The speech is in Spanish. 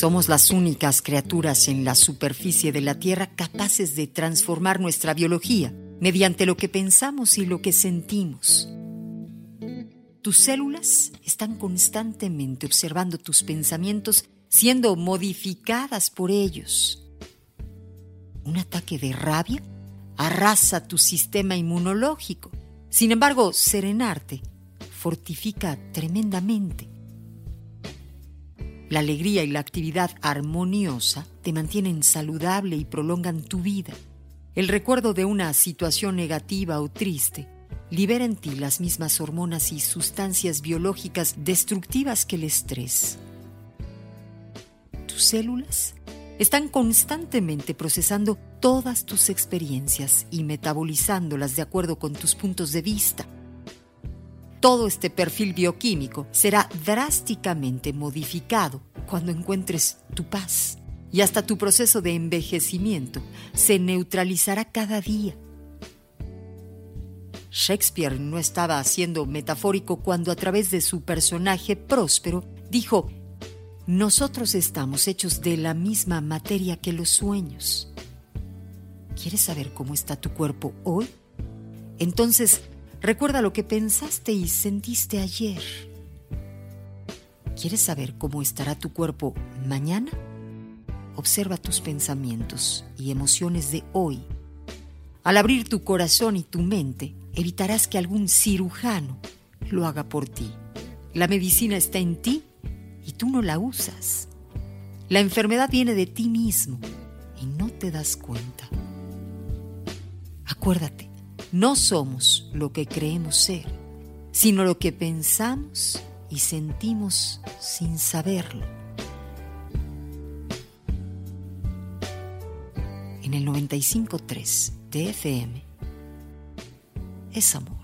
Somos las únicas criaturas en la superficie de la Tierra capaces de transformar nuestra biología mediante lo que pensamos y lo que sentimos. Tus células están constantemente observando tus pensamientos siendo modificadas por ellos. Un ataque de rabia arrasa tu sistema inmunológico. Sin embargo, serenarte fortifica tremendamente. La alegría y la actividad armoniosa te mantienen saludable y prolongan tu vida. El recuerdo de una situación negativa o triste libera en ti las mismas hormonas y sustancias biológicas destructivas que el estrés. Tus células están constantemente procesando todas tus experiencias y metabolizándolas de acuerdo con tus puntos de vista. Todo este perfil bioquímico será drásticamente modificado cuando encuentres tu paz y hasta tu proceso de envejecimiento se neutralizará cada día. Shakespeare no estaba siendo metafórico cuando a través de su personaje próspero dijo, nosotros estamos hechos de la misma materia que los sueños. ¿Quieres saber cómo está tu cuerpo hoy? Entonces, recuerda lo que pensaste y sentiste ayer. ¿Quieres saber cómo estará tu cuerpo mañana? Observa tus pensamientos y emociones de hoy. Al abrir tu corazón y tu mente, evitarás que algún cirujano lo haga por ti. La medicina está en ti y tú no la usas. La enfermedad viene de ti mismo y no te das cuenta. Acuérdate, no somos lo que creemos ser, sino lo que pensamos y sentimos sin saberlo. En el 95.3 de FM es amor.